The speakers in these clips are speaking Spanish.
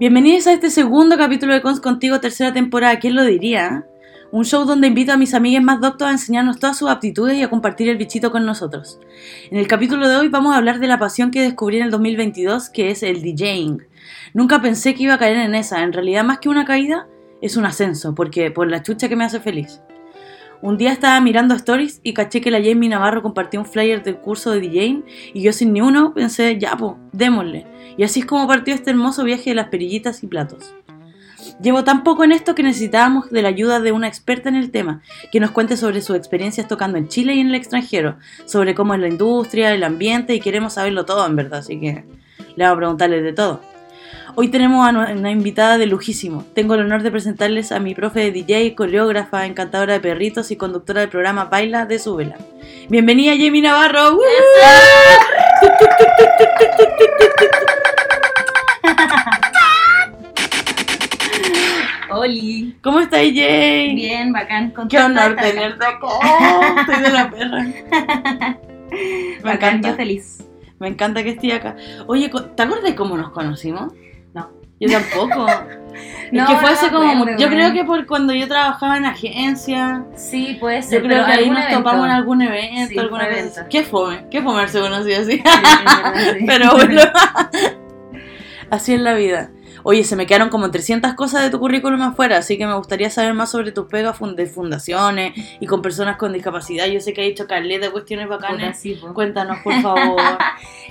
Bienvenidos a este segundo capítulo de Cons Contigo, tercera temporada. ¿Quién lo diría? Un show donde invito a mis amigas más doctos a enseñarnos todas sus aptitudes y a compartir el bichito con nosotros. En el capítulo de hoy vamos a hablar de la pasión que descubrí en el 2022, que es el DJing. Nunca pensé que iba a caer en esa. En realidad, más que una caída, es un ascenso, porque por la chucha que me hace feliz. Un día estaba mirando stories y caché que la Jamie Navarro compartió un flyer del curso de DJing y yo sin ni uno pensé, ya po, démosle. Y así es como partió este hermoso viaje de las perillitas y platos. Llevo tan poco en esto que necesitábamos de la ayuda de una experta en el tema, que nos cuente sobre sus experiencias tocando en Chile y en el extranjero, sobre cómo es la industria, el ambiente y queremos saberlo todo en verdad, así que le vamos a preguntarles de todo. Hoy tenemos a una invitada de lujísimo. Tengo el honor de presentarles a mi profe de DJ, coreógrafa, encantadora de perritos y conductora del programa Baila de Súbela. Bienvenida Jamie Navarro. ¡Woo! ¿Cómo estás, Jay? Bien, bacán. Qué contenta honor de estar tenerte acá. Oh, estoy de la perra. Me Bacán, encanta. yo feliz. Me encanta que esté acá. Oye, ¿te acuerdas de cómo nos conocimos? No. Yo tampoco. No, es que fue no como. acuerdo, yo creo que por cuando yo trabajaba en agencia. Sí, puede ser. Yo creo que ahí nos evento. topamos en algún evento. Sí, alguna evento. Qué fome. Qué fome haberse conocido así. Sí, sí. Pero bueno. así es la vida. Oye, se me quedaron como 300 cosas de tu currículum afuera, así que me gustaría saber más sobre tus pegas de fundaciones y con personas con discapacidad. Yo sé que hay hecho caleta de cuestiones bacanas. sí. Cuéntanos, por favor.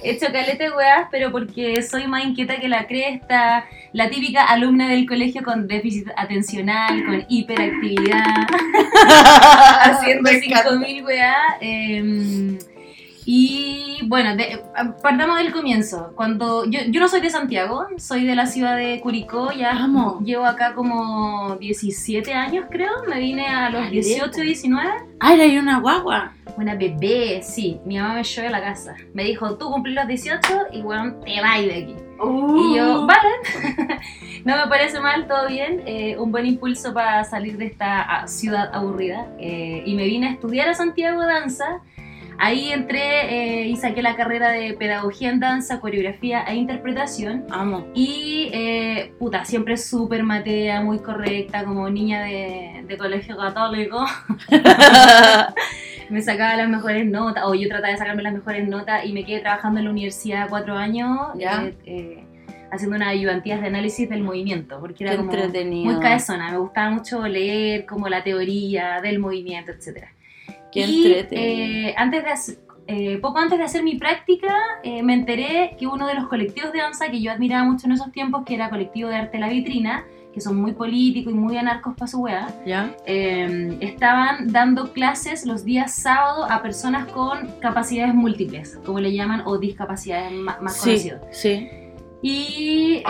He hecho caleta de weas, pero porque soy más inquieta que la cresta. La típica alumna del colegio con déficit atencional, con hiperactividad. haciendo Me encanta. 5000 weas. eh, y bueno, de- partamos del comienzo. Cuando yo, yo no soy de Santiago, soy de la ciudad de Curicó, ya Vamos. llevo acá como 17 años creo, me vine a los Caleta. 18, 19. ¡Ay, era una guagua! Una bebé, sí, mi mamá me llevó a la casa. Me dijo, tú cumplís los 18 y weón, te vas de aquí. Y yo, vale, no me parece mal, todo bien. eh, un buen impulso para salir de esta ah, ciudad aburrida. eh, y me vine a estudiar a Santiago danza. Ahí entré eh, y saqué la carrera de pedagogía en danza, coreografía e interpretación. Amo. Y, eh, puta, siempre súper matea, muy correcta, como niña de, de colegio católico. me sacaba las mejores notas, o yo trataba de sacarme las mejores notas y me quedé trabajando en la universidad cuatro años, Ya. eh, eh, haciendo unas ayudantías de análisis del movimiento, porque era Qué como muy cabezona, me gustaba mucho leer como la teoría del movimiento, etc. Qué y, eh, antes de hacer- eh, poco antes de hacer mi práctica, eh, me enteré que uno de los colectivos de danza que yo admiraba mucho en esos tiempos, que era Colectivo de Arte La Vitrina, que son muy políticos y muy anarcos para su weá, ¿Ya? eh, estaban dando clases los días sábado a personas con capacidades múltiples, como le llaman, o discapacidades ma- más, Sí, conocidas. sí. Y eh,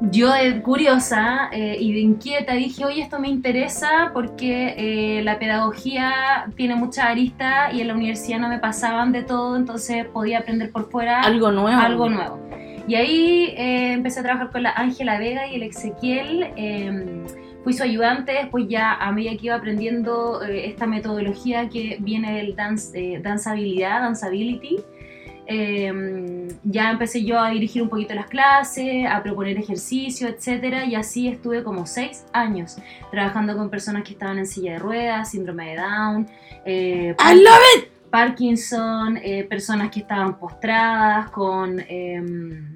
yo de curiosa eh, y de inquieta dije, oye, esto me interesa porque eh, la pedagogía tiene mucha arista y en la universidad no me pasaban de todo, entonces podía aprender por fuera Algo nuevo. algo nuevo. Y ahí eh, empecé a trabajar con la Ángela Vega y el Ezequiel. eh, fui su ayudante, después ya a medida que iba aprendiendo esta metodología que viene del dance, danzabilidad, danceability, eh, ya empecé yo a dirigir un poquito las clases, a proponer ejercicio, etcétera, y así estuve como seis años trabajando con personas que estaban en silla de ruedas, síndrome de Down, eh, I love it. Parkinson, eh, personas que estaban postradas con em,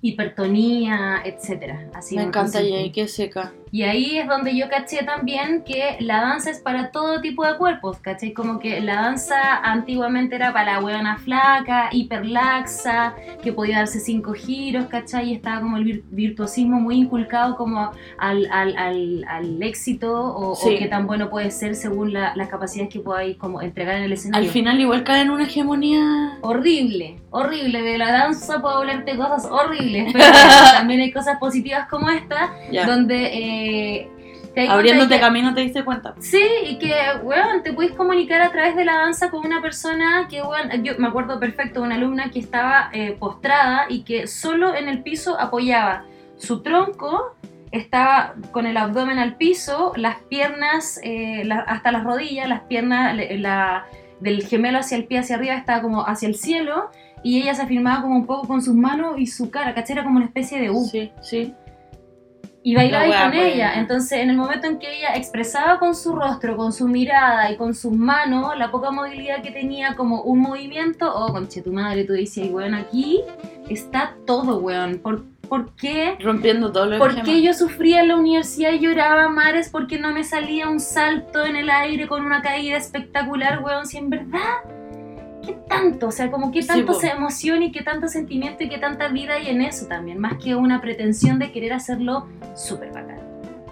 hipertonía, etcétera. Así Me encanta. Jay, qué seca. Y ahí es donde yo caché también que la danza es para todo tipo de cuerpos, ¿cachai? Como que la danza antiguamente era para la huevona flaca, hiperlaxa, que podía darse cinco giros, ¿cachai? Y estaba como el vir- virtuosismo muy inculcado como al, al, al, al éxito o, o Sí. qué tan bueno puede ser según la- las capacidades que podáis como entregar en el escenario. Al final igual cae en una hegemonía. Horrible, horrible. De la danza puedo hablarte cosas horribles, pero también hay cosas positivas como esta, Ya. donde eh, te Abriéndote que- camino te diste cuenta. Sí, y que, weón, te puedes comunicar a través de la danza con una persona que, weón, yo me acuerdo perfecto de una alumna que estaba eh, postrada y que solo en el piso apoyaba su tronco, estaba con el abdomen al piso, las piernas eh, la- hasta las rodillas, las piernas la, del gemelo hacia el pie hacia arriba estaba como hacia el cielo y ella se afirmaba como un poco con sus manos y su cara, ¿cachai? Era como una especie de U Sí, sí. Y bailaba wea con buena. ella. Entonces, en el momento en que ella expresaba con su rostro, con su mirada y con sus manos la poca movilidad que tenía como un movimiento, oh, conche tu madre, tú decías, weón, aquí está todo, weón. ¿Por, por qué? Rompiendo todo lo ¿Por qué yo sufría en la universidad y lloraba mares porque no me salía un salto en el aire con una caída espectacular, weón? Si en verdad, ¿qué tanto? O sea, como qué Sí, tanto se emoción y qué tanto sentimiento y qué tanta vida hay en eso también, más que una pretensión de querer hacerlo súper bacán.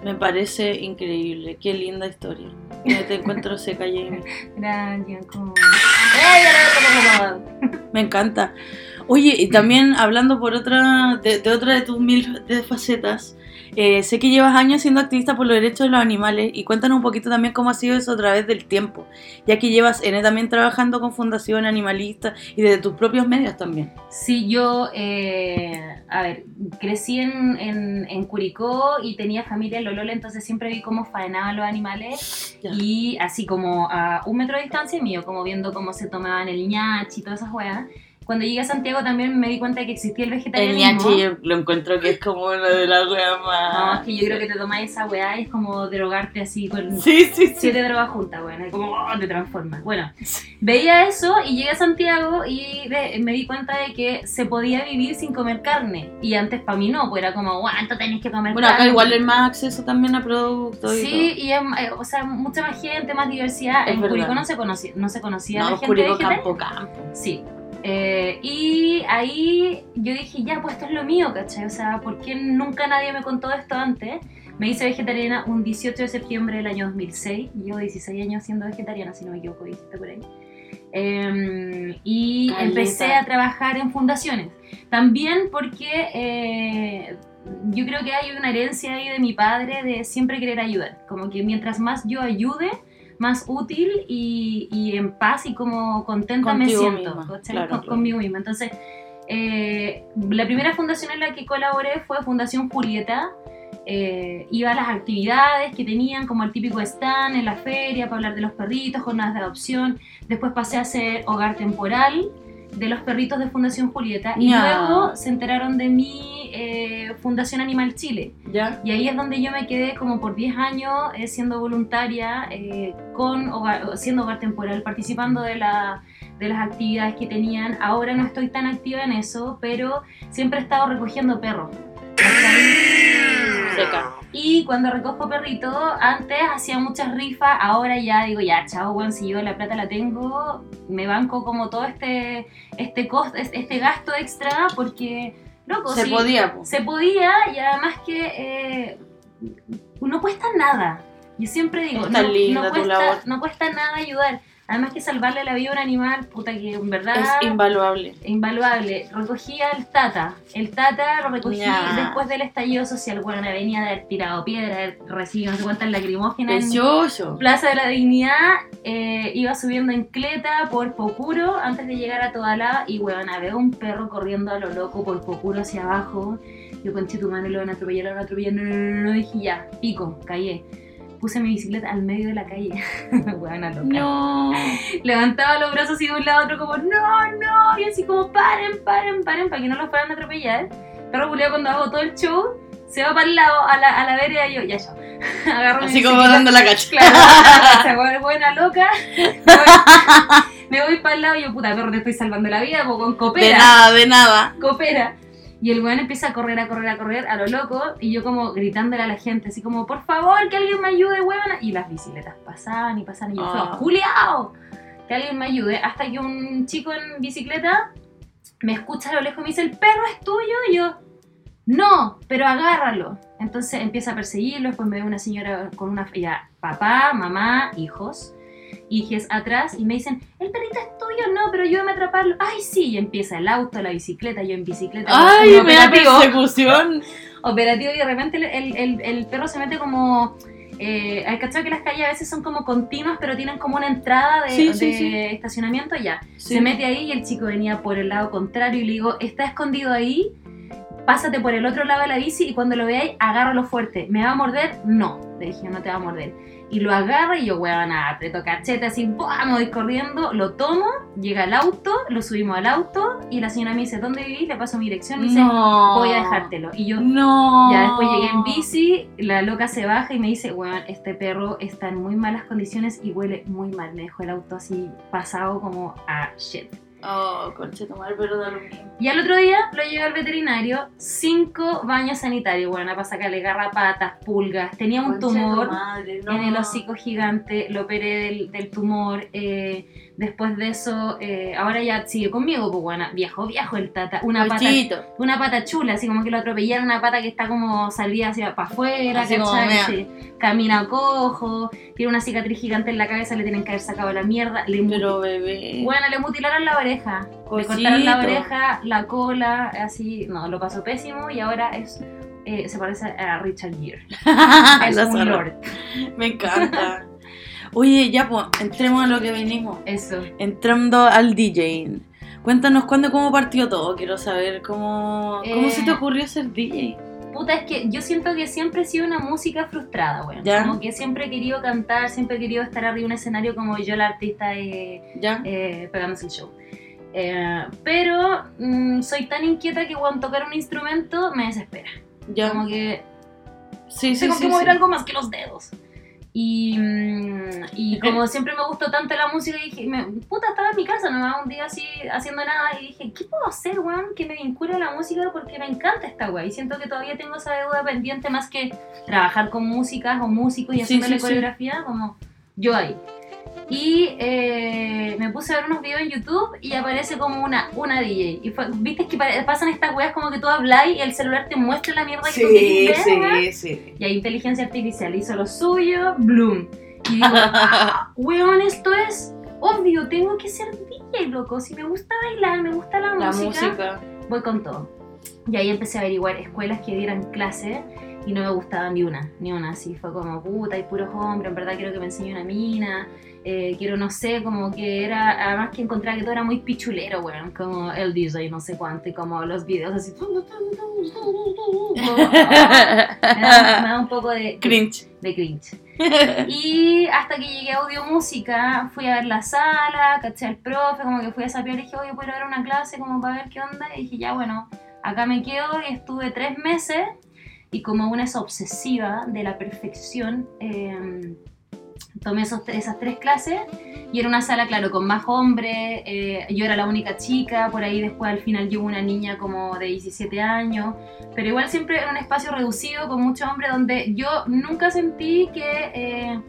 Me parece increíble. Qué linda historia. Ya te encuentro seca, Jamie. Gracias. Me encanta. Oye, y también hablando por otra de, de otra de tus mil de facetas, eh, sé que llevas años siendo activista por los derechos de los animales y cuéntanos un poquito también cómo ha sido eso a través del tiempo, ya que llevas N también trabajando con fundaciones animalistas y desde tus propios medios también. Sí, yo, eh, a ver, crecí en, en, en Curicó y tenía familia en Lolole, entonces siempre vi cómo faenaban los animales Ya. y así como a un metro de distancia mío, como viendo cómo se tomaban el ñachi y todas esas weas. Cuando llegué a Santiago también me di cuenta de que existía el El vegetarianismo. ñachi yo lo encuentro que es como una de las weas No, más... es que yo creo que te tomáis esa weá y es como drogarte así con Sí, sí, sí. siete drogas juntas, bueno, es como oh, te transformas. Bueno, veía eso y llegué a Santiago y me di cuenta de que se podía vivir sin comer carne. Y antes para mí no, pues era como, ¿cuánto tenés que comer Bueno, carne? acá igual hay más acceso también a productos y Sí, y es, eh, o sea, mucha más gente, más diversidad. Es en. Curicó no se conocía, no se conocía todo. la No, gente Curicó campo, campo. Sí. Eh, y ahí yo dije, ya, pues esto es lo mío, ¿cachai? O sea, ¿por qué nunca nadie me contó esto antes? Me hice vegetariana un 18 de septiembre del año 2006. Llevo 16 años siendo vegetariana, si no me equivoco, dijiste por ahí. Eh, y Caleta. empecé a trabajar en fundaciones. También porque eh, yo creo que hay una herencia ahí de mi padre de siempre querer ayudar. Como que mientras más yo ayude, más útil y, y en paz y como contenta me Contigo siento. misma, claro, Con- claro. Conmigo misma. Entonces, eh, la primera fundación en la que colaboré fue Fundación Julieta. Eh, iba a las actividades que tenían, como el típico stand en la feria para hablar de los perritos, jornadas de adopción. Después pasé a ser hogar temporal de los perritos de Fundación Julieta. Y luego se enteraron de mi eh, Fundación Animal Chile. ¿Ya? Y ahí es donde yo me quedé como por 10 años eh, siendo voluntaria, eh, con hogar- siendo hogar temporal, participando de, la- de las actividades que tenían. Ahora no estoy tan activa en eso, pero siempre he estado recogiendo perros. Seca. Y cuando recojo perritos, antes hacía muchas rifas, ahora ya digo, ya, chao, weón, si yo la plata la tengo, me banco como todo este, este costo, este gasto extra, porque, loco, Se podía, po. se podía y además que eh, no cuesta nada. Yo siempre digo, no, no cuesta, no cuesta nada ayudar. Además que salvarle la vida a un animal, puta que en verdad Es invaluable. invaluable. Recogía el Tata. El Tata lo recogí después del estallido social. Bueno, venía de haber tirado piedra, de haber recibido no sé cuántas lacrimógenas en Precioso. Plaza de la Dignidad. eh, iba subiendo en cleta por Pocuro antes de llegar a Tobalaba y, weón, veo un perro corriendo a lo loco por Pocuro hacia abajo. Yo conché tu mano, lo van a atropellar, lo van a atropellar. No, no, no, no, dije ya, pico, callé. Puse mi bicicleta al medio de la calle. Weona loca. No. Levantaba los brazos así de un lado a otro como, no, no. Y así como, paren, paren, paren, para que no los fueran a atropellar. Perro culiao cuando hago todo el show, se va para el lado, a la, a la vereda y yo, ya, ya. Agarro mi Así como dando la cacha. Claro, buena, buena loca. Me voy, para el lado y yo, puta perro, te estoy salvando la vida, como con De copera. nada, de nada. Coopera. Y el weón empieza a correr, a correr, a correr a lo loco. Y yo como gritándole a la gente, así como, por favor, que alguien me ayude, huevona. Y las bicicletas pasaban y pasaban. Y yo, Ah. ¡Juliao! Que alguien me ayude. Hasta que un chico en bicicleta me escucha a lo lejos y me dice, ¿el perro es tuyo? Y yo, no, pero agárralo. Entonces empieza a perseguirlo. Después me ve una señora con una... Ya, papá, mamá, hijos. Hijes atrás y me dicen, el perrito es tuyo, no, pero ayúdame a atraparlo. Ay, sí, y empieza el auto, la bicicleta, yo en bicicleta. Ay, me da persecución. operativo y de repente el, el- el- el perro se mete como Eh, ¿Hay cachado que las calles a veces son como continuas, pero tienen como una entrada de, Sí, de sí. estacionamiento? Ya. Se mete ahí y el chico venía por el lado contrario y le digo, está escondido ahí, pásate por el otro lado de la bici y cuando lo veáis, agárralo fuerte. ¿Me va a morder? No. Le dije, no te va a morder. Y lo agarra y yo, weón, aprieto cachete así, me voy corriendo, lo tomo, llega al auto, lo subimos al auto y la señora me dice, ¿dónde vivís? Le paso mi dirección y me dice, No. voy a dejártelo. Y yo, No. ya después llegué en bici, la loca se baja y me dice, weón, este perro está en muy malas condiciones y huele muy mal. Me dejó el auto así pasado como a shit. Oh, concha tu madre, pero da lo mismo. Y al otro día lo llevé al veterinario, cinco baños sanitarios, bueno, para sacarle garrapatas, pulgas, tenía un Concha tumor madre, no. en el hocico gigante, lo operé del, del tumor, eh, después de eso, eh, ahora ya sigue conmigo, pues bueno, viejo, viejo el tata, una pata, una pata chula, así como que lo atropellaron, una pata que está como salida hacia para afuera. Sí. camina cojo, tiene una cicatriz gigante en la cabeza, le tienen que haber sacado la mierda, le Pero bebé. bueno, le mutilaron la oreja. Le cortaron la oreja, la cola, así. No, lo pasó pésimo y ahora es. eh, se parece a Richard Gere. Es un lord. Me encanta. Oye, ya pues, entremos a lo que vinimos. Eso. Entrando al DJ. Cuéntanos cuándo y cómo partió todo. Quiero saber cómo, cómo Eh, se te ocurrió ser DJ. Puta, es que yo siento que siempre he sido una música frustrada, weón. Ya. Como que siempre he querido cantar, siempre he querido estar arriba de un escenario como yo, la artista, eh, ¿Ya? eh, pegándose el show. Eh, pero mm, soy tan inquieta que cuando tocar un instrumento me desespera. ¿Ya? Como que Sí, sí, tengo sí. que mover sí. algo más que los dedos. Y, mm, y como siempre me gustó tanto la música, dije, me- puta, estaba en mi casa nomás un día así haciendo nada y dije, ¿qué puedo hacer, weón? Que me vincule a la música porque me encanta esta weá. Y siento que todavía tengo esa deuda pendiente más que trabajar con músicas o músicos y haciéndole sí, sí. coreografía, como yo ahí. Y eh, me puse a ver unos videos en YouTube y aparece como una, una DJ. Y fue- viste que pasan estas weas como que tú hablas y el celular te muestra la mierda que tú Sí, quieres ver, weón. sí, sí. Y ahí inteligencia artificial hizo lo suyo, bloom. Y digo, ah, weón, esto es obvio, tengo que ser DJ, loco. Si me gusta bailar, me gusta la, La música, música. voy con todo. Y ahí empecé a averiguar escuelas que dieran clase y no me gustaba ni una, ni una. Así fue como, puta, hay puros hombres, en verdad quiero que me enseñe una mina. Eh, quiero, no sé, como que era, además que encontraba que todo era muy pichulero, weón, como el DJ, no sé cuánto, y como los videos así. como, me, da, me da un poco de, Cringe. de cringe. Y hasta que llegué a audio música, fui a ver la sala, caché al profe, como que fui a saber y dije, oye, puedo ir a ver una clase como para ver qué onda. Y dije, ya bueno, acá me quedo y estuve tres meses. Y como una es obsesiva de la perfección, eh, tomé esos, esas tres clases y era una sala, claro, con más hombres. eh, yo era la única chica, por ahí después al final llegó una niña como de 17 años. Pero igual siempre era un espacio reducido con muchos hombres donde yo nunca sentí que eh,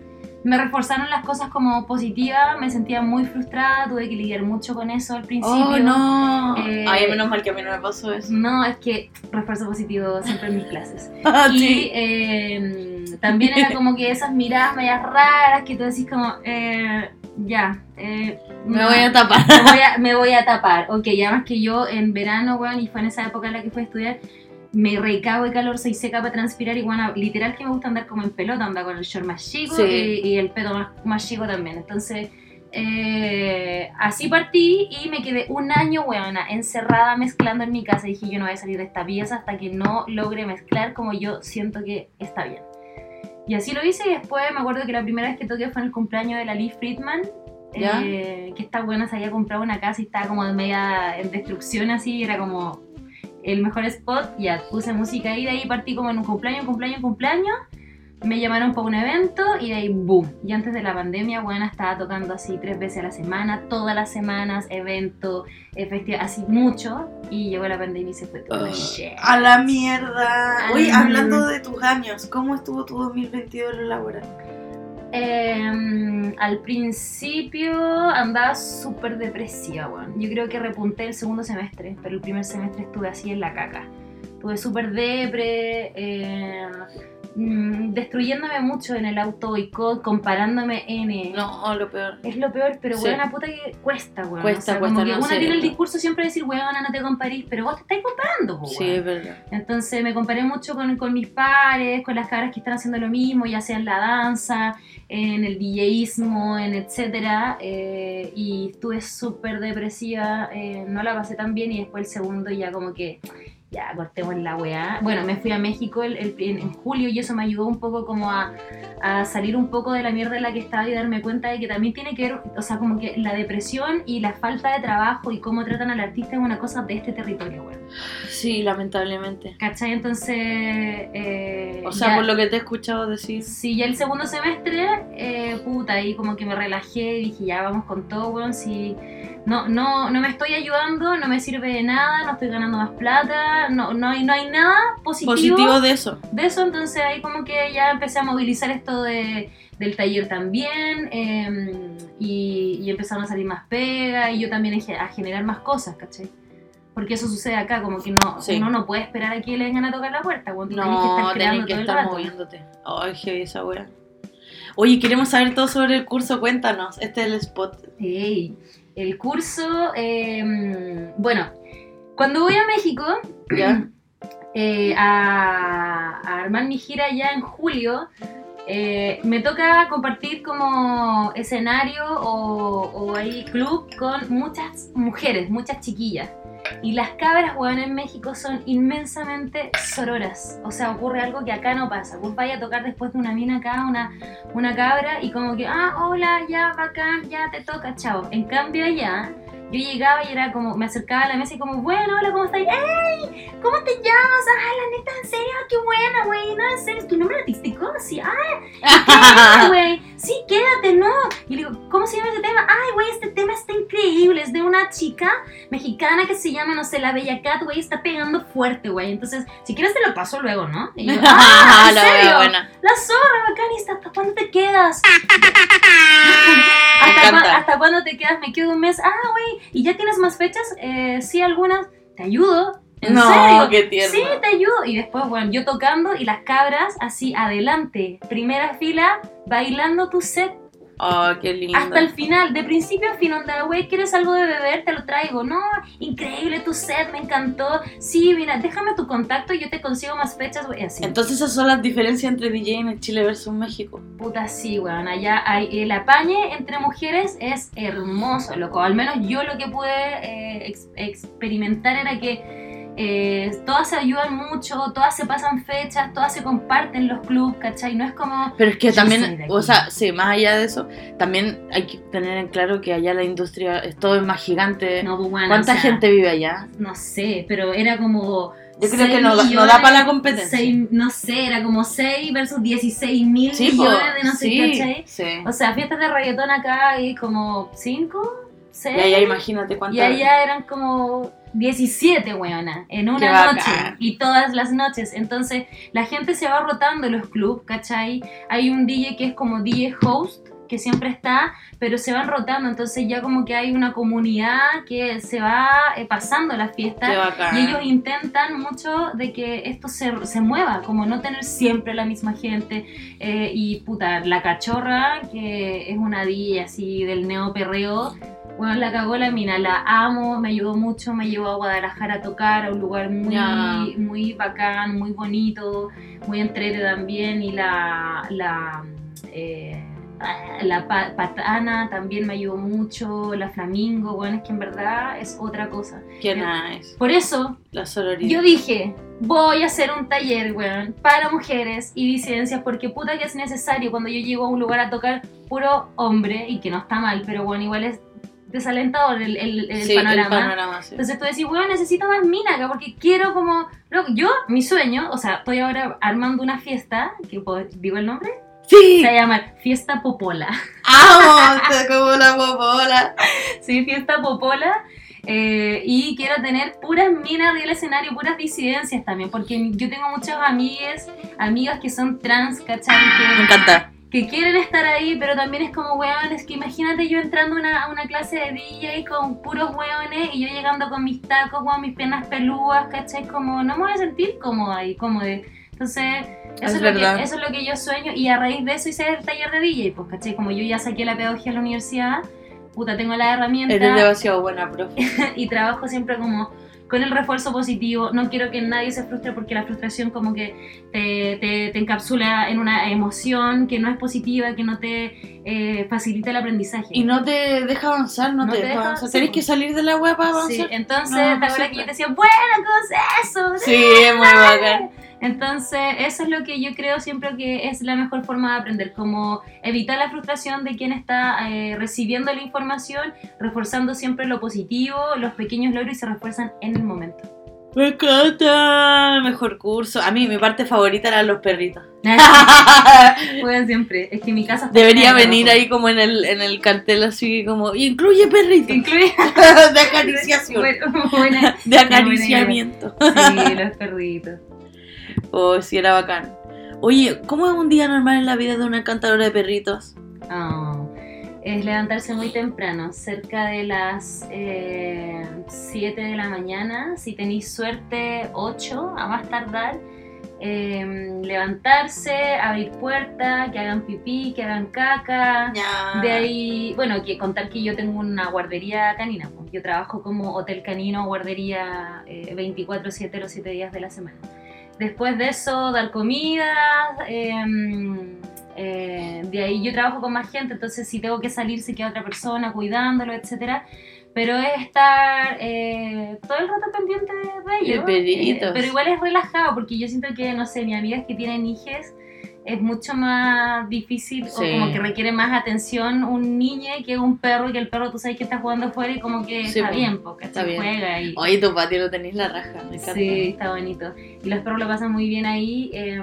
me reforzaron las cosas como positivas, me sentía muy frustrada, tuve que lidiar mucho con eso al principio. Oh, no. Eh, Ay, menos mal que a mí no me pasó eso. No, es que refuerzo positivo siempre en mis clases. Ah, Y sí. eh, también era como que esas miradas medias raras que tú decís como, eh, ya, eh, Me no, voy a tapar. me voy a, me voy a tapar. Ok, además que yo en verano, weón, y fue en esa época en la que fui a estudiar, me recago de calor, soy seca para transpirar y bueno, literal que me gusta andar como en pelota, andar con el short más chico Sí. y, y el pedo más, más chico también. Entonces, eh, así partí y me quedé un año, weona, encerrada mezclando en mi casa. Dije, yo no voy a salir de esta pieza hasta que no logre mezclar como yo siento que está bien. Y así lo hice y después me acuerdo que la primera vez que toqué fue en el cumpleaños de la Lee Friedman. Eh, que esta buena se había comprado una casa y estaba como de media en destrucción así, y era como el mejor spot, ya puse música ahí, de ahí partí como en un cumpleaños, cumpleaños, cumpleaños, me llamaron para un evento y de ahí boom. Y antes de la pandemia, buena, estaba tocando así tres veces a la semana, todas las semanas, evento, eh, festival, así mucho, y llegó la pandemia y se fue todo. Ah, shit. A la mierda. Oye, hablando de tus años, ¿cómo estuvo tu 2022 laboral? Eh, al principio andaba súper depresiva, weón. Yo creo que repunté el segundo semestre, pero el primer semestre estuve así en la caca. Estuve súper depre, eh, mm, destruyéndome mucho en el auto boicot, comparándome N. No, lo peor. Es lo peor, pero Sí. weona puta que cuesta, weón. Cuesta, o sea, cuesta, como que no uno tiene el discurso siempre de decir, weona, no te comparís, pero vos te estáis comparando, po, Sí, weón. es verdad. Entonces me comparé mucho con, con mis pares, con las cabras que están haciendo lo mismo, ya sea en la danza, en el DJismo, en etcétera. eh, y estuve súper depresiva, eh, no la pasé tan bien y después el segundo ya como que ya cortemos la weá. Bueno, me fui a México el- el- en, en julio y eso me ayudó un poco como a, a salir un poco de la mierda en la que estaba y darme cuenta de que también tiene que ver, o sea, como que la depresión y la falta de trabajo y cómo tratan al artista es una cosa de este territorio, weón. Sí, lamentablemente. ¿Cachai? Entonces. eh, O sea, ya- por lo que te he escuchado decir. Sí, ya el segundo semestre, eh, puta, ahí como que me relajé y dije, ya vamos con todo, weón. Si no, no, no me estoy ayudando, no me sirve de nada, no estoy ganando más plata, no, no, hay, no hay nada positivo, Positivo de eso. de eso. Entonces ahí como que ya empecé a movilizar esto de, del taller también eh, y, y empezaron a salir más pegas y yo también a generar más cosas, ¿cachai? Porque eso sucede acá, como que no, Sí. uno no puede esperar a que le vengan a tocar la puerta, weón. Tú tenés que No, estar creando que todo el estar rato. moviéndote. Ay, heavy esa wea. Oye, queremos saber todo sobre el curso, cuéntanos. Este es el spot. El curso, eh, bueno, cuando voy a México ¿Ya? eh, a, a armar mi gira ya en julio, eh, me toca compartir como escenario o, o ahí club con muchas mujeres, muchas chiquillas. Y las cabras, weón, en México son inmensamente sororas. O sea, ocurre algo que acá no pasa. Vos vais a tocar después de una mina acá, una, una cabra, y como que, ah, hola, ya, bacán, ya te toca, chao. En cambio allá, yo llegaba y era como, me acercaba a la mesa y como, bueno, hola, ¿cómo estás? ¡Ey! ¿Cómo te llamas? Ah, la neta, en serio, qué buena, güey. No, en serio, ¿tu nombre artístico? Sí, ah, güey. Sí, quédate, no. Y le digo, ¿cómo se llama ese tema? Ay, güey, este tema está increíble. Es de una chica mexicana que se llama, no sé, la Bella Cat, güey, está pegando fuerte, güey. Entonces, si quieres te lo paso luego, ¿no? Y yo, ah, ¿en la serio? buena. La zorra, bacanista, ¿hasta cuándo te quedas? ¿Hasta, ¿Hasta cuándo te quedas? Me quedo un mes. Ah, güey, ¿y ya tienes más fechas? Eh, sí, algunas. ¿Te ayudo? ¿En no, serio? qué tierno. Sí, te ayudo. Y después, bueno, yo tocando y las cabras así adelante, primera fila, bailando tu set Oh, qué lindo. hasta el final, de principio a fin, onda, güey, ¿quieres algo de beber? Te lo traigo. No, increíble tu set, me encantó. Sí, mira, déjame tu contacto y yo te consigo más fechas, güey, así. Entonces esas son las diferencias entre DJ en Chile versus México. Puta, sí, weón. Allá hay, el apañe entre mujeres es hermoso, loco. Al menos yo lo que pude eh, ex- experimentar era que eh, todas se ayudan mucho, todas se pasan fechas, todas se comparten los clubs, ¿cachai? No es como. Pero es que también, o sea, sí, más allá de eso, también hay que tener en claro que allá la industria es todo es más gigante. No, pues, bueno, ¿Cuánta o sea, gente vive allá? No sé, pero era como. Yo creo que no no da para la competencia. no sé, era como 6 versus 16 mil Sí, millones de no sé, sí, ¿cachai? sí. O sea, fiestas de reggaetón acá hay como 5, 6. Y allá imagínate cuánta... Y allá eran como 17, weona, en una noche. Y todas las noches. Entonces, la gente se va rotando en los clubs, ¿cachai? Hay un DJ que es como DJ host, que siempre está, pero se van rotando. Entonces, ya como que hay una comunidad que se va eh, pasando las fiestas. Y ellos intentan mucho de que esto se, se mueva, como no tener siempre la misma gente. Eh, y puta, la cachorra, que es una DJ así del neoperreo, bueno, la cagó la mina, la amo, me ayudó mucho, me llevó a Guadalajara a tocar, a un lugar muy, Ya. muy bacán, muy bonito, muy entrete también. Y la. la eh, la pa- patana también me ayudó mucho, la flamingo, bueno, es que en verdad es otra cosa. Qué nice. Por eso La sororidad. yo dije, voy a hacer un taller, weón, para mujeres y disidencias, porque puta que es necesario cuando yo llego a un lugar a tocar puro hombre, y que no está mal, pero bueno, igual es desalentador el, el- el Sí, panorama. el panorama, sí. Entonces tú decís, weón, necesito más mina acá, porque quiero como... yo, mi sueño, o sea, estoy ahora armando una fiesta, que digo el nombre, ¡Sí! se va a llamar Fiesta Popola. Te como la popola. sí, Fiesta Popola. eh, y quiero tener puras minas del escenario, puras disidencias también, porque yo tengo muchas amigas, amigas que son trans, ¿cachai? Me Que, encanta. Que quieren estar ahí, pero también es como, weón, es que imagínate yo entrando a una, a una clase de DJ con puros weones y yo llegando con mis tacos, con mis piernas peludas, ¿cachai? Como, no me voy a sentir cómoda ahí, cómoda. Entonces, Eso Es es, lo que, eso es lo que yo sueño y a raíz de eso hice el taller de DJ, pues, ¿cachai? Como yo ya saqué la pedagogía en la universidad, puta, tengo la herramienta Eres demasiado buena, profe. y trabajo siempre como con el refuerzo positivo. No quiero que nadie se frustre porque la frustración como que te, te- te encapsula en una emoción que no es positiva, que no te eh, facilita el aprendizaje. Y no te deja avanzar, no, No te, te deja avanzar. Tenés que salir de la web para avanzar. Sí, entonces, No, ¿te no que yo te decía, bueno, ¿cómo es eso? Sí, es muy bacán. Entonces, eso es lo que yo creo siempre que es la mejor forma de aprender, como evitar la frustración de quien está eh, recibiendo la información, reforzando siempre lo positivo, los pequeños logros y se refuerzan en el momento. Me encanta. Mejor curso. A mí, mi parte favorita eran los perritos. Juegan siempre, es que mi casa está Debería venir ahí como en el, en el cartel así como, incluye perrito. Incluye de acariciación. Bueno, buena- De acariciamiento. Sí, los perritos. Oh, sí, era bacán. Oye, ¿cómo es un día normal en la vida de una encantadora de perritos? Oh, es levantarse muy temprano, cerca de las eh, 7 de la mañana, si tenéis suerte 8 a más tardar. eh, levantarse, abrir puertas, que hagan pipí, que hagan caca. De ahí, bueno, que contar que yo tengo una guardería canina. pues. Yo trabajo como hotel canino, guardería eh, 24-7 los 7 días de la semana. Después de eso, dar comida. em, eh, de ahí yo trabajo con más gente, entonces si tengo que salir, se queda otra persona cuidándolo, etcétera. Pero es estar eh, todo el rato pendiente de ellos. Eh, pero igual es relajado, porque yo siento que, no sé, mis amigas que tienen hijes es mucho más difícil Sí. o como que requiere más atención un niño que un perro y que el perro tú sabes que está jugando afuera y como que Sí, está bien, porque está bien. juega y Oye, tu patio lo tenéis la raja, me encanta. sí, está bonito. Y los perros lo pasan muy bien ahí. eh,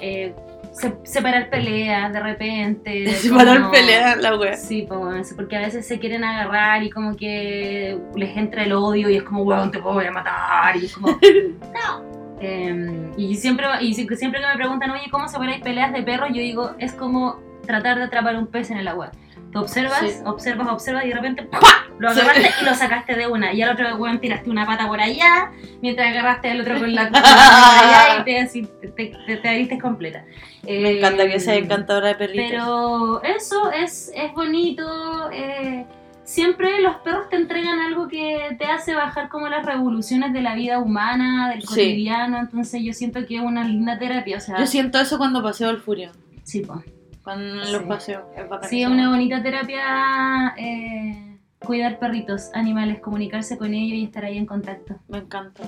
eh, se- separar peleas de repente. Separar como- peleas, la wea. Sí, pues, porque a veces se quieren agarrar y como que les entra el odio y es como, weón, te voy a matar. Y es como, no. Eh, y siempre, y si- siempre que me preguntan, oye, ¿cómo separáis peleas de perros? Yo digo, es como tratar de atrapar un pez en el agua. Tú observas, Sí. observas, observas y de repente ¡pah! lo Sí. agarraste y lo sacaste de una. Y al otro weón tiraste una pata por allá, mientras agarraste al otro con la por allá y te, así, te, te, te completa. Me encanta que sea Eh, encantadora de perritos. pero eso es, es bonito. eh, siempre los perros te entregan algo que te hace bajar como las revoluciones de la vida humana, del Sí. cotidiano. Entonces yo siento que es una linda terapia. O sea, Yo siento eso cuando paseo al Furión. sí, po. Cuando Sí. los paseos. Es bacán Sí, es una bonita terapia eh, cuidar perritos, animales, comunicarse con ellos y estar ahí en contacto. Me encanta.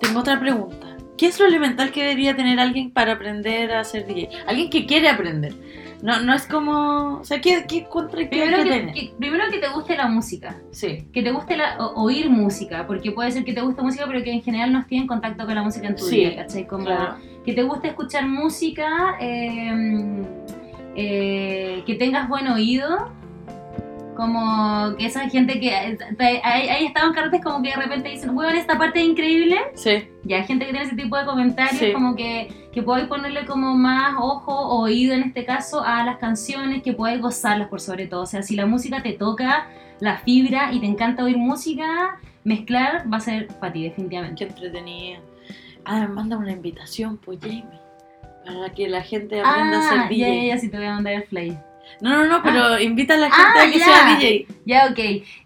Tengo otra pregunta. ¿Qué es lo elemental que debería tener alguien para aprender a ser DJ? Alguien que quiere aprender. No, no es como... O sea, ¿qué, qué contra qué Primero que primero que te guste la música. Sí. que te guste la- o- oír música, porque puede ser que te guste música, pero que en general no esté en contacto con la música en tu Sí, vida, ¿cachai? Como Claro. que te guste escuchar música, eh, eh, que tengas buen oído, como que esa gente que eh, estado en carretes como que de repente dicen, weón, esta parte es increíble, Sí. y hay gente que tiene ese tipo de comentarios, Sí. como que, que podáis ponerle como más ojo o oído en este caso a las canciones, que podáis gozarlas por sobre todo. O sea, si la música te toca la fibra y te encanta oír música, mezclar va a ser para ti, definitivamente. Qué entretenida. Ah, manda una invitación, pues, Jamie. Para que la gente aprenda a ser Ah, DJ. ya, ya, ya, sí te voy a mandar el flyer. No, no, no, pero invita a la gente Ah, a que ya. sea DJ. Ya, ok.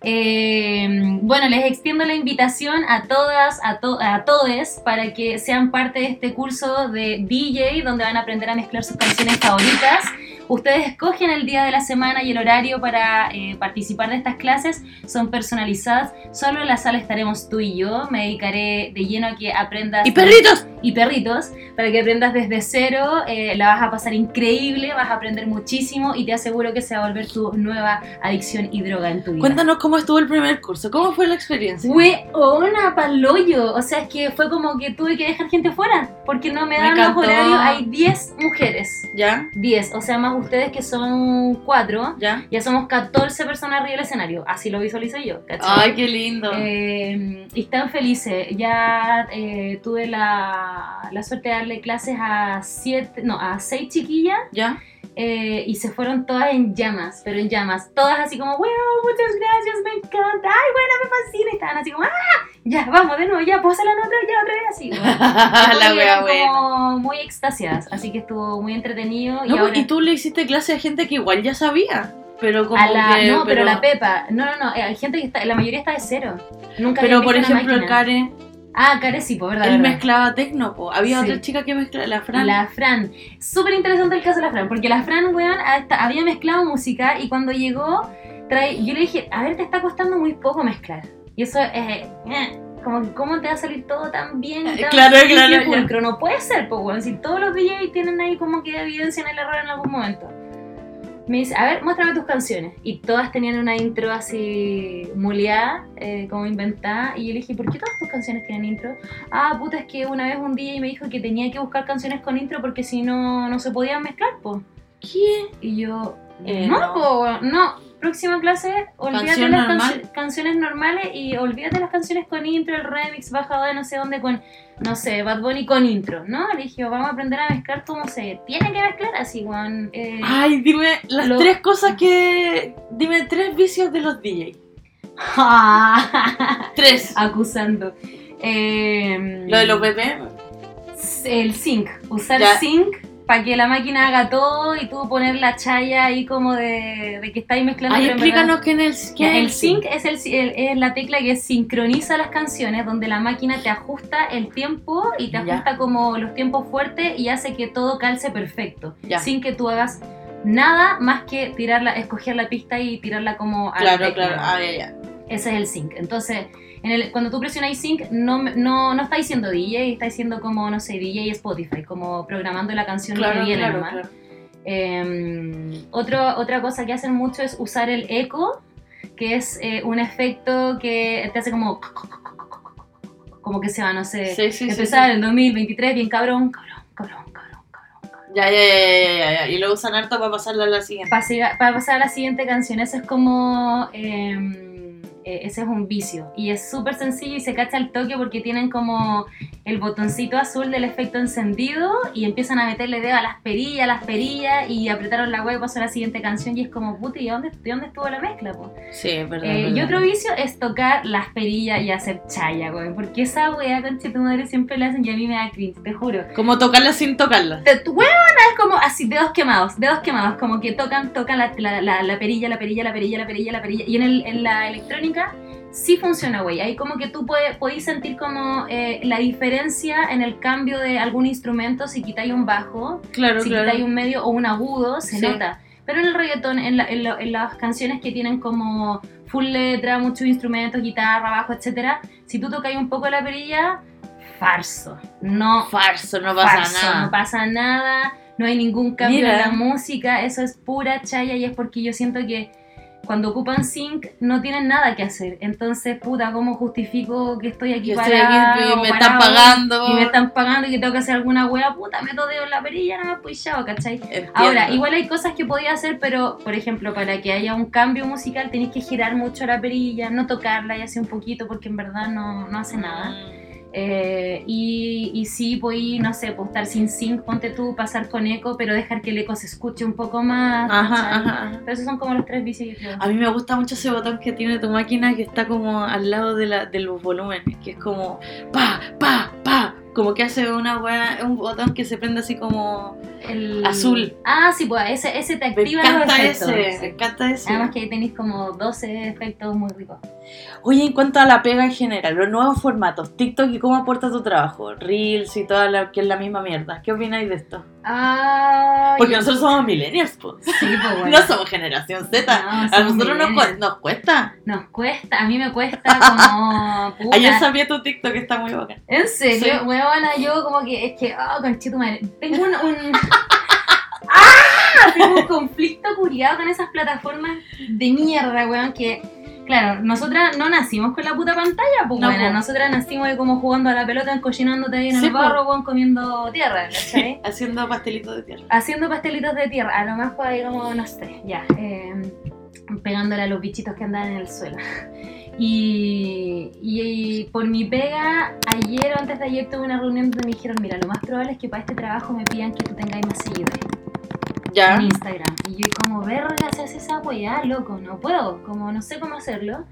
Eh, bueno, les extiendo la invitación a todas, a, to- a todes, para que sean parte de este curso de DJ, donde van a aprender a mezclar sus canciones favoritas. Ustedes escogen el día de la semana y el horario para eh, participar de estas clases. Son personalizadas. Solo en la sala estaremos tú y yo. Me dedicaré de lleno a que aprendas ¡Y perritos! y perritos para que aprendas desde cero. eh, la vas a pasar increíble, vas a aprender muchísimo y te aseguro que se va a volver tu nueva adicción y droga en tu vida. Cuéntanos cómo estuvo el primer curso. ¿Cómo fue la experiencia? Weona, paloyo. O sea, es que fue como que tuve que dejar gente fuera porque no me Me dan los encantó. horarios. Hay 10 mujeres. ¿Ya? 10, o sea, más ustedes que son 4. ¿Ya? Ya somos 14 personas arriba del escenario. Así lo visualizo yo, ¿cachai? Ay, qué lindo. Eh, y están felices. Ya eh, tuve la, la suerte de darle clases a siete, no, a seis chiquillas ¿Ya? eh, y se fueron todas en llamas, pero en llamas. Todas así como, wow, muchas gracias, me encanta, ay, bueno, me fascina. Y estaban así como, ah, ya, vamos, de nuevo, ya, pósala en otra, ya, otra vez, así. weón. la wea eran buena. como muy extasiadas, así que estuvo muy entretenido. y No, ahora, y tú le hiciste clase a gente que igual ya sabía. Pero como a la, que. no, pero, la Pepa, no, no, no, eh, hay gente que está, la mayoría está de cero. Nunca Pero por ejemplo, el. Care, Ah, Care sí, pues, verdad. él verdad. mezclaba tecno, po. Había Sí. otra chica que mezclaba, la Fran. La Fran. Súper interesante el caso de la Fran, porque la Fran, weón, hasta había mezclado música y cuando llegó, trae, yo le dije, a ver, te está costando muy poco mezclar. Y eso es, eh, como que, ¿cómo te va a salir todo tan bien? Eh, Tan claro, limpio claro? No puede ser, pues, si todos los DJs tienen ahí como que evidencian el error en algún momento. Me dice, a ver, muéstrame tus canciones. Y todas tenían una intro así muleada, eh, como inventada. Y yo le dije, ¿por qué todas tus canciones tienen intro? Ah, puta, es que una vez un DJ me dijo que tenía que buscar canciones con intro porque si no, no se podían mezclar, po. ¿Qué? Y yo, Eh, no, no. po, no. Próxima clase, olvídate Canción las normal. cancio- canciones normales y olvídate las canciones con intro, el remix bajado de no sé dónde con, no sé, Bad Bunny con intro, ¿no? Le dije, vamos a aprender a mezclar como se tiene que mezclar, así, weón. eh, Ay, dime las Lo- tres cosas que. Dime tres vicios de los DJ. Tres. acusando. Eh, Lo de los BPM. El sync, usar Ya. sync para que la máquina haga todo y tú poner la chaya ahí como de, de que estáis mezclando. Verdad- explícanos quién es. El es sync es, el, el- es la tecla que sincroniza las canciones, donde la máquina te ajusta el tiempo y te Ya. ajusta como los tiempos fuertes y hace que todo calce perfecto, Ya. sin que tú hagas nada más que tirarla, escoger la pista y tirarla como a la Claro, claro. Ah, ya, ya. Ese es el sync. Entonces, en el- cuando tú presionas sync, no, no, no está diciendo DJ, está diciendo como, no sé, DJ Spotify, como programando la canción Claro, que viene claro, nomás. claro. Eh, otro- otra cosa que hacen mucho es usar el eco, que es eh, un efecto que te hace como... Como que se va, no sé. Sí, sí, empezar sí. el 2023 bien cabrón, cabrón, cabrón, cabrón, cabrón. Ya, ya, ya, ya, ya, ya. Y lo usan harto para pasarla a la siguiente. Para, pasar a la siguiente canción, eso es como... eh, ese es un vicio. Y es súper sencillo y se cacha el toque porque tienen como el botoncito azul del efecto encendido y empiezan a meterle dedo a las perillas, a las perillas y apretaron la web pasó a la siguiente canción y es como, puti, ¿y dónde, de dónde estuvo la mezcla? po? Sí, es verdad. Eh, y otro vicio es tocar las perillas y hacer chaya, güey. Porque esa wea, tu madre, siempre la hacen y a mí me da cringe, te juro. Como tocarla sin tocarla. Huevona, como así, dedos quemados, dedos quemados, como que tocan, tocan la, la- la- la perilla, la perilla, la perilla, la perilla, la perilla. Y en, el- en la electrónica sí funciona, güey. Ahí como que tú podéis sentir como eh, la diferencia en el cambio de algún instrumento si quitáis un bajo, Claro, si claro. quitáis un medio o un agudo, se Sí. nota. Pero en el reggaetón, en, la- en lo- en las canciones que tienen como full letra, muchos instrumentos, guitarra, bajo, etcétera, si tú tocáis un poco la perilla, farso. No Farso, no pasa farso, nada. no pasa nada, no hay ningún cambio Mira. en la música, eso es pura chaya y es porque yo siento que cuando ocupan sync no tienen nada que hacer. Entonces, puta, ¿cómo justifico que estoy aquí estoy y me están pagando. Y me están pagando y que tengo que hacer alguna wea, puta, meto dedo en la perilla, no me he puchado, ¿cachai? Entiendo. Ahora, igual hay cosas que podía hacer, pero por ejemplo, para que haya un cambio musical tenéis que girar mucho la perilla, no tocarla y así un poquito porque en verdad no, no hace nada. Eh, y, y sí, pues, no sé, pues estar sin sync, ponte tú, pasar con eco, pero dejar que el eco se escuche un poco más. Ajá, ajá. Pero esos son como los tres vicios que. A mí me gusta mucho ese botón que tiene tu máquina que está como al lado de, la, de los volúmenes, que es como pa, pa, pa, como que hace una weá, un botón que se prende así como... El... azul. Ah, sí, pues ese, ese te Me activa los encanta efectos. ese, me encanta ese. Además que ahí tenéis como 12 efectos muy ricos. Oye, en cuanto a la pega en general, los nuevos formatos, TikTok y cómo aporta tu trabajo, Reels y toda la que es la misma mierda, ¿qué opináis de esto? Ah, Porque nosotros somos millennials, pues. Sí, pues bueno. No somos generación Z. No, a nosotros nos, cu- nos cuesta. Nos cuesta, a mí me cuesta como. puta. Ayer sabía tu TikTok, está muy bacán. ¿En serio? Sí. Huevona, yo como que es que, oh, conchito madre. Tengo un. un- ¡Ah! Tengo un conflicto curiado con esas plataformas de mierda, weón, que. Claro, nosotras no nacimos con la puta pantalla, pues No, bueno, po. nosotras nacimos ahí como jugando a la pelota, encochinándote ahí en Sí, el po. barro, weón, comiendo tierra, ¿cachai? Haciendo pastelitos de tierra. Haciendo pastelitos de tierra, a lo más pues ahí como, no sé, ya, eh, pegándole a los bichitos que andaban en el suelo. Y, y por mi pega, ayer o antes de ayer tuve una reunión donde me dijeron, mira, lo más probable es que para este trabajo me pidan que tú tengáis más seguidores Ya. en Instagram. Y yo como, verga, se hace esa weá, loco, no puedo, como no sé cómo hacerlo.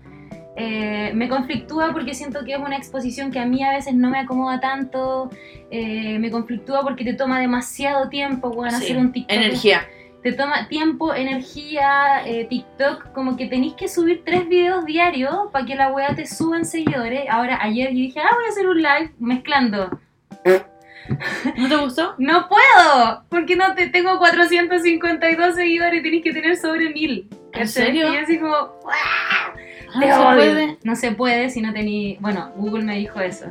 eh, me conflictúa porque siento que es una exposición que a mí a veces no me acomoda tanto. eh, me conflictúa porque te toma demasiado tiempo, weón, Sí, hacer un TikTok. Energía. Te toma tiempo, energía, eh, TikTok, como que tenéis que subir tres videos diarios para que la weá te suba en seguidores. Ahora, ayer yo dije, ah, voy a hacer un live mezclando. ¿No te gustó? No puedo, porque no te tengo 452 seguidores y tenéis que tener sobre 1000. ¿En serio? Y así como, Ah, te ¿no se odio. puede? No se puede si no tení. Bueno, Google me dijo eso.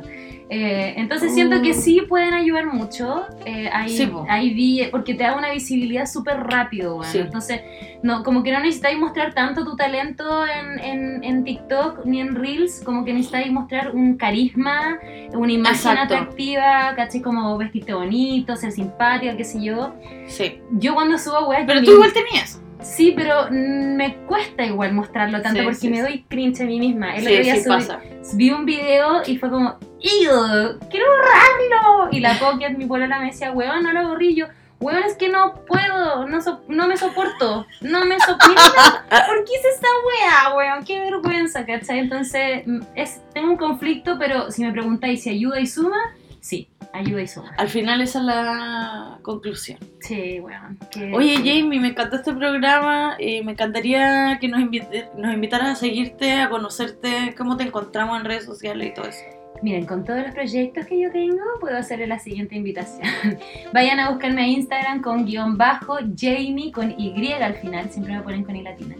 Eh, entonces siento que sí pueden ayudar mucho. Eh, ahí. Sí, po. ahí vi, porque te da una visibilidad súper rápido. Sí. Entonces, no, como que no necesitáis mostrar tanto tu talento en, en, en TikTok ni en Reels, como que necesitáis mostrar un carisma, una imagen Exacto. atractiva, ¿cachai? Como vestirte bonito, ser simpática, qué sé yo. Sí. Yo cuando subo weas. Pero tú igual tenías. Sí, pero me cuesta igual mostrarlo tanto Sí, porque sí, me doy cringe a mí misma. El otro día sí subí- pasa. vi un video y fue como, ¡Ew! ¡Quiero borrarlo! Y la Pocket, mi polola, me decía, weón, no lo borrí yo. Weón, es que no puedo, no, so- no me soporto, no me soporto. ¿Por qué hice esta wea, weón? Qué vergüenza, ¿cachai? Entonces, mm, es, tengo un conflicto, pero si me preguntáis si ayuda y suma, sí, ayuda y. Al final esa es la conclusión. Sí, weón. que- Oye, Jamie, me encantó este programa. y me encantaría que nos, invite- nos invitaras a seguirte, a conocerte, cómo te encontramos en redes sociales y todo eso. Miren, con todos los proyectos que yo tengo, puedo hacerle la siguiente invitación. Vayan a buscarme a Instagram con guion bajo, Jamie con Y al final, siempre me ponen con I latina.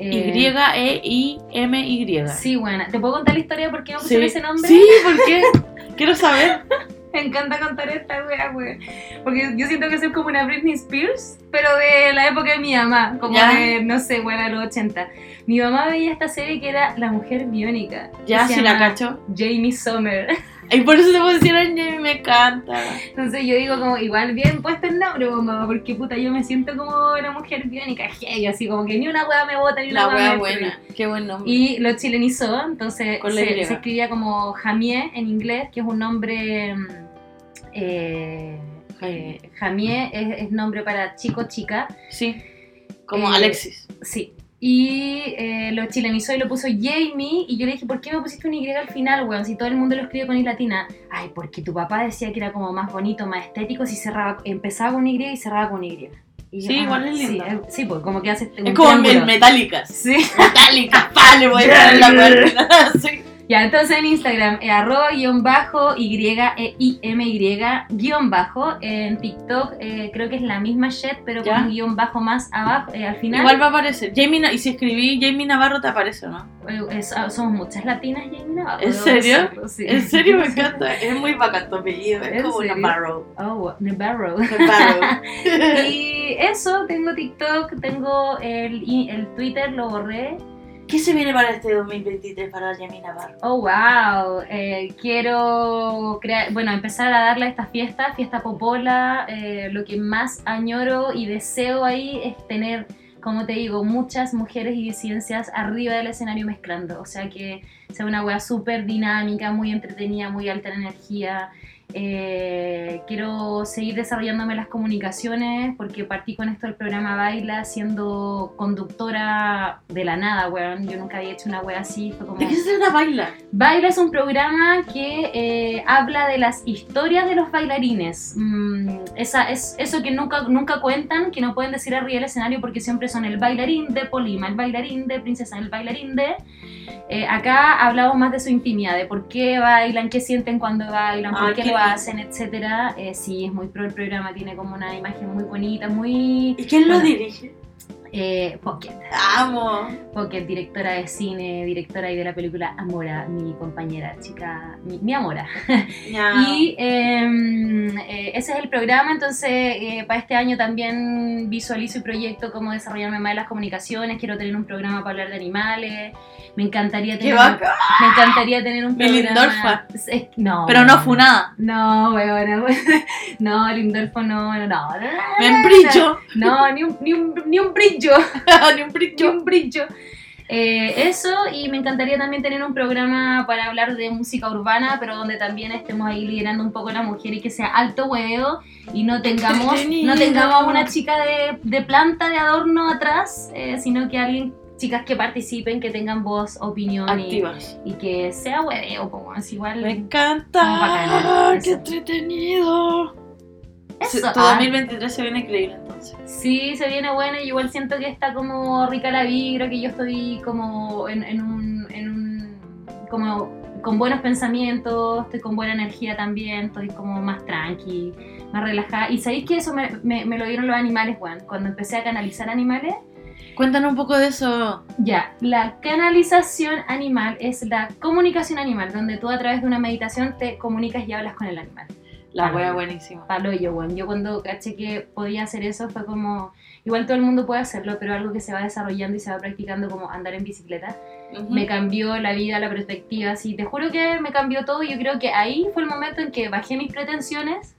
Eh, Y-E-I-M-Y. Sí, bueno. ¿Te puedo contar la historia de por qué me pusieron ese nombre? Sí, ¿por qué? Quiero saber. Me encanta contar esta wea, wea. Porque yo siento que soy como una Britney Spears, pero de la época de mi mamá, como Ya. de, no sé, de los 80. Mi mamá veía esta serie que era La Mujer Biónica. Ya, si la cacho. Jamie Summer. Y por eso te pusieron Jamie, me encanta. Entonces yo digo como, igual bien puesto el nombre, mamá, porque puta, yo me siento como una mujer biónica, heavy, así como que ni una wea me bota, ni una me buena. Qué buen nombre. Y lo chilenizó, entonces se, Y. se escribía como Jamie en inglés, que es un nombre... mm, Eh, Jamie. eh, Jamie es, es nombre para chico, chica, Sí. Como Eh, Alexis. sí. Y eh, lo chilenizó y lo puso Jamie. Y yo le dije, ¿por qué me pusiste un Y al final, weón? Si todo el mundo lo escribe con I latina. Ay, porque tu papá decía que era como más bonito, más estético si cerraba, empezaba con Y y cerraba con Y. Y yo, Sí, igual es sí, lindo. eh, Sí, pues como que hace. Es como el Metallicas. Sí. Metallicas, vale, voy a poner la puerta. Sí. Ya, entonces en Instagram, eh, arroba guion bajo, Y, E, I, M, Y, guion bajo. En TikTok eh, creo que es la misma shit, pero Ya. con un guion bajo más abajo, eh, al final. Igual va a aparecer. Jamie, y si escribí Jamie Navarro, te aparece, ¿no? es- ah, somos muchas latinas, Jamie Navarro, ¿En serio? sí. En serio, me encanta. Es muy bacán tu apellido. Es ¿En como serio? Navarro. Oh, Navarro. Navarro. y eso, tengo TikTok, tengo el, el Twitter, lo borré. ¿Qué se viene para este 2023 para Jamie Navarro? Oh, wow. Eh, quiero crear, bueno, empezar a darle a esta fiesta, fiesta popola. eh, lo que más añoro y deseo ahí es tener, como te digo, muchas mujeres y disidencias arriba del escenario mezclando. O sea, que sea una wea súper dinámica, muy entretenida, muy alta en energía. Eh, quiero seguir desarrollándome las comunicaciones porque partí con esto del programa Baila siendo conductora de la nada, weón. Yo nunca había hecho una wea así. Fue como... ¿De qué se trata Baila? Baila es un programa que eh, habla de las historias de los bailarines. Mm, esa, es eso que nunca, nunca cuentan, que no pueden decir arriba del escenario porque siempre son el bailarín de Polima, el bailarín de Princesa, el bailarín de... Eh, acá hablamos más de su intimidad, de por qué bailan, qué sienten cuando bailan, por Ay, qué qué lo hacen, etcétera. Eh, sí, es muy pro el programa, tiene como una imagen muy bonita, muy... ¿Y quién lo dirige? Eh, Pocket. Amo. Pocket, directora de cine, directora y de la película Amora, mi compañera, chica, mi, mi Amora. Y em, eh, ese es el programa, entonces eh, para este año también visualizo y proyecto cómo desarrollarme más en las comunicaciones, quiero tener un programa para hablar de animales, me encantaría ¡Qué tener, me encantaría tener un programa... Melindorfa. Es- no, Pero no funada. No, weona, no, Lindorfo no, no, no. Me embrillo. No, ni un, ni un, ni un brillo Ni un brillo. un brillo. Eh, eso, y me encantaría también tener un programa para hablar de música urbana, pero donde también estemos ahí liderando un poco a la mujer y que sea alto hueveo y no tengamos, no tengamos una chica de, de planta de adorno atrás, eh, sino que alguien chicas que participen, que tengan voz, opinión y, Activas. y que sea hueveo, como es igual. Me encanta. bacana, ¡Qué eso. entretenido! Eso, tu ah. 2023 se viene increíble entonces. Sí, se viene buena y igual siento que está como rica la vibra, que yo estoy como en, en un, en un- como con buenos pensamientos, estoy con buena energía también, estoy como más tranqui, más relajada. Y sabéis que eso me, me- me lo dieron los animales, Juan, cuando empecé a canalizar animales. Cuéntanos un poco de eso. Ya, la canalización animal es la comunicación animal, donde tú a través de una meditación te comunicas y hablas con el animal. La wea buenísima. palo yo, weón. Yo cuando caché que podía hacer eso fue como, igual todo el mundo puede hacerlo, pero algo que se va desarrollando y se va practicando como andar en bicicleta. Me cambió la vida, la perspectiva, sí, te juro que me cambió todo. Yo creo que ahí fue el momento en que bajé mis pretensiones,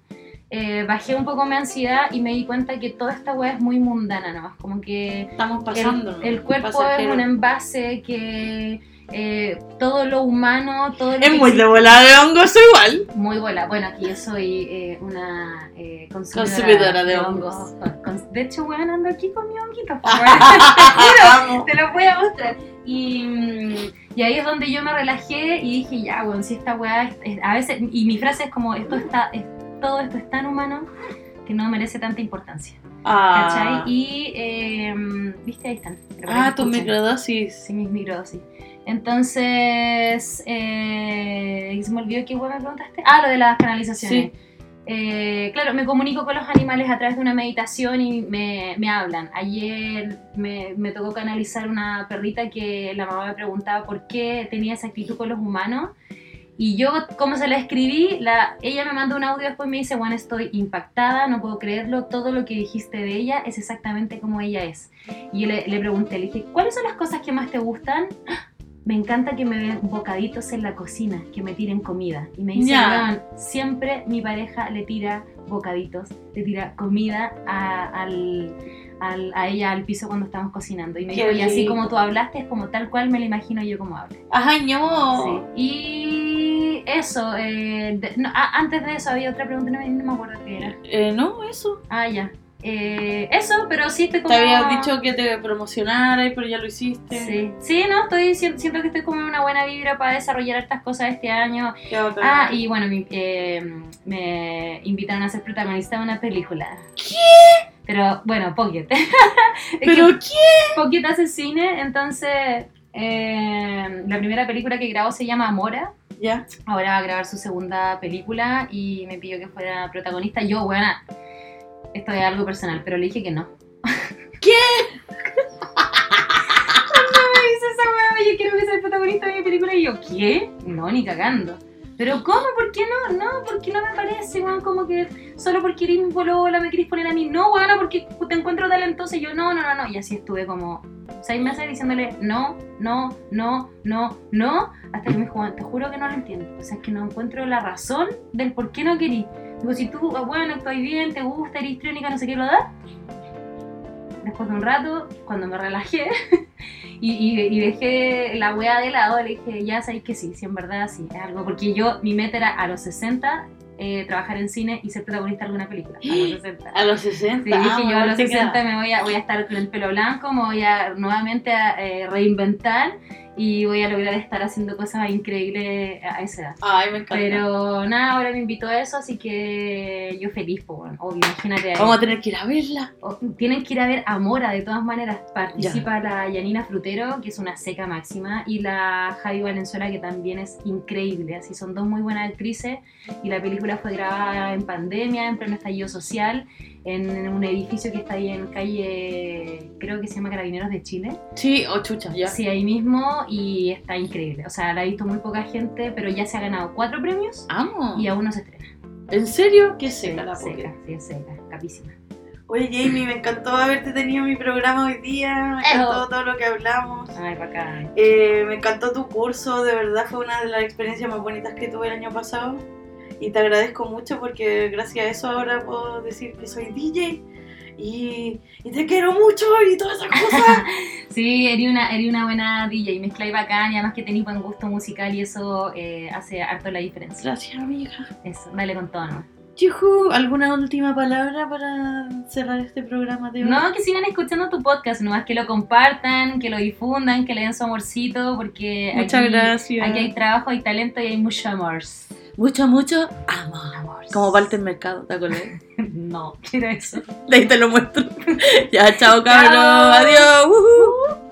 eh, bajé un poco mi ansiedad y me di cuenta que toda esta weá es muy mundana nomás, como que Estamos pasando. el, el cuerpo es un envase que... eh, todo lo humano, todo lo Es muy de volada de hongos igual. muy buena. Bueno, aquí yo soy eh, una eh, consumidora, Consumidora de hongos. Con- De hecho, weón, ando aquí con mi honguito. Te lo voy a mostrar. Y, mm, y ahí es donde yo me relajé y dije, ya, weón, si esta weá, es- a veces, y mi frase es como, esto está, es- todo esto es tan humano que no merece tanta importancia. Ah, ¿Cachai? Y, eh, viste, ahí están. Ah que tu escuchen. microdosis. Sí, mis microdosis. Entonces, eh, se me olvidó qué hueá me preguntaste. Ah, lo de las canalizaciones. Sí. Eh, claro, me comunico con los animales a través de una meditación y me, me hablan. Ayer me, me tocó canalizar una perrita que la mamá me preguntaba por qué tenía esa actitud con los humanos. Y yo, como se la escribí, la, ella me mandó un audio después y me dice, bueno, estoy impactada, no puedo creerlo, todo lo que dijiste de ella es exactamente como ella es. Y yo le, le pregunté, le dije, ¿cuáles son las cosas que más te gustan? Me encanta que me den bocaditos en la cocina, que me tiren comida. Y me dice, Ya. "Weón, siempre mi pareja le tira bocaditos, le tira comida a, al- al- a ella al piso cuando estamos cocinando. Y me dijo, y así como tú hablaste, es como tal cual me lo imagino yo como hablo. Ajá, ño. Sí. Y eso, eh, de- no, antes de eso había otra pregunta, no, me- no me acuerdo qué era. Eh, no, eso. Ah, ya. Eh, eso, pero sí estoy como... Te había dicho que te promocionara, pero ya lo hiciste. Sí, sí, no, estoy, si- siento que estoy como en una buena vibra para desarrollar estas cosas este año. Ah, y bueno, mi- eh, me invitaron a ser protagonista de una película. ¿Qué? Pero bueno, Pocket. ¿Pero que qué? Pocket hace cine, entonces eh, la primera película que grabó se llama Amora. Ya. Ahora va a grabar su segunda película y me pidió que fuera protagonista. Yo, buena, esto es algo personal, pero le dije que no. ¿Qué? Yo quiero que sea protagonista de mi película y yo, ¿qué? No, ni cagando. Pero ¿cómo? ¿Por qué no? No, porque no me parece, weón, como que solo porque eres mi polola me querés poner a mí. No, weón, porque te encuentro talentosa y yo, no, no, no, no. Y así estuve como seis meses diciéndole no, no, no, no, no, hasta que me dijo, "Weón, te juro que no lo entiendo. O sea, es que no encuentro la razón del por qué no querí. Digo, si tú, ah, bueno, estoy bien, te gusta, eres trónica, no sé qué, lo das. Después de un rato, cuando me relajé y, y- y dejé la wea de lado, le dije, ya sabéis que sí, sí, en verdad sí, es algo. Porque yo, mi meta era a los 60 eh, trabajar en cine y ser protagonista de alguna película. A los 60. A los 60. Sí, dije yo a los te 60 queda. me voy a, voy a estar con el pelo blanco, me voy a nuevamente a eh, reinventar y voy a lograr estar haciendo cosas increíbles a esa edad. Ay, me encanta. Pero nada, ahora me invitó a eso, así que yo feliz, pues bueno, obvio, imagínate. Vamos a tener que ir a verla. O- Tienen que ir a ver a Mora, de todas maneras. Participa la Yanina Frutero, que es una seca máxima, y la Javi Valenzuela, que también es increíble. Así son dos muy buenas actrices. Y la película fue grabada en pandemia, en pleno estallido social, en un edificio que está ahí en calle, creo que se llama Carabineros de Chile. Sí, o chucha, ya. Sí, ahí mismo, y está increíble. O sea, la ha visto muy poca gente, pero ya se ha ganado cuatro premios Amo. y aún no se estrena. ¿En serio? Qué seca la seca, seca. sí, seca, capísima. Oye, Jamie, me encantó haberte tenido en mi programa hoy día. Me encantó Ejo. todo lo que hablamos. Ay, bacán. Eh, me encantó tu curso, de verdad fue una de las experiencias más bonitas que tuve el año pasado. Y te agradezco mucho porque gracias a eso ahora puedo decir que soy DJ y, y te quiero mucho y todas esas cosas. Sí, eres una, eres una buena DJ, mezcláis bacán y además que tenéis buen gusto musical y eso eh, hace harto la diferencia. gracias, amiga. Eso, dale con todo, ¿no? Yujú, ¿alguna última palabra para cerrar este programa de hoy? No, que sigan escuchando tu podcast, nomás que lo compartan, que lo difundan, que le den su amorcito, porque Muchas aquí, gracias. aquí hay trabajo, hay talento y hay mucho amor. Mucho, mucho amor. Amor. Como Walter Mercado, ¿te acuerdas? No, quiero eso. De ahí te lo muestro. ya, chao, cabrón. Adiós.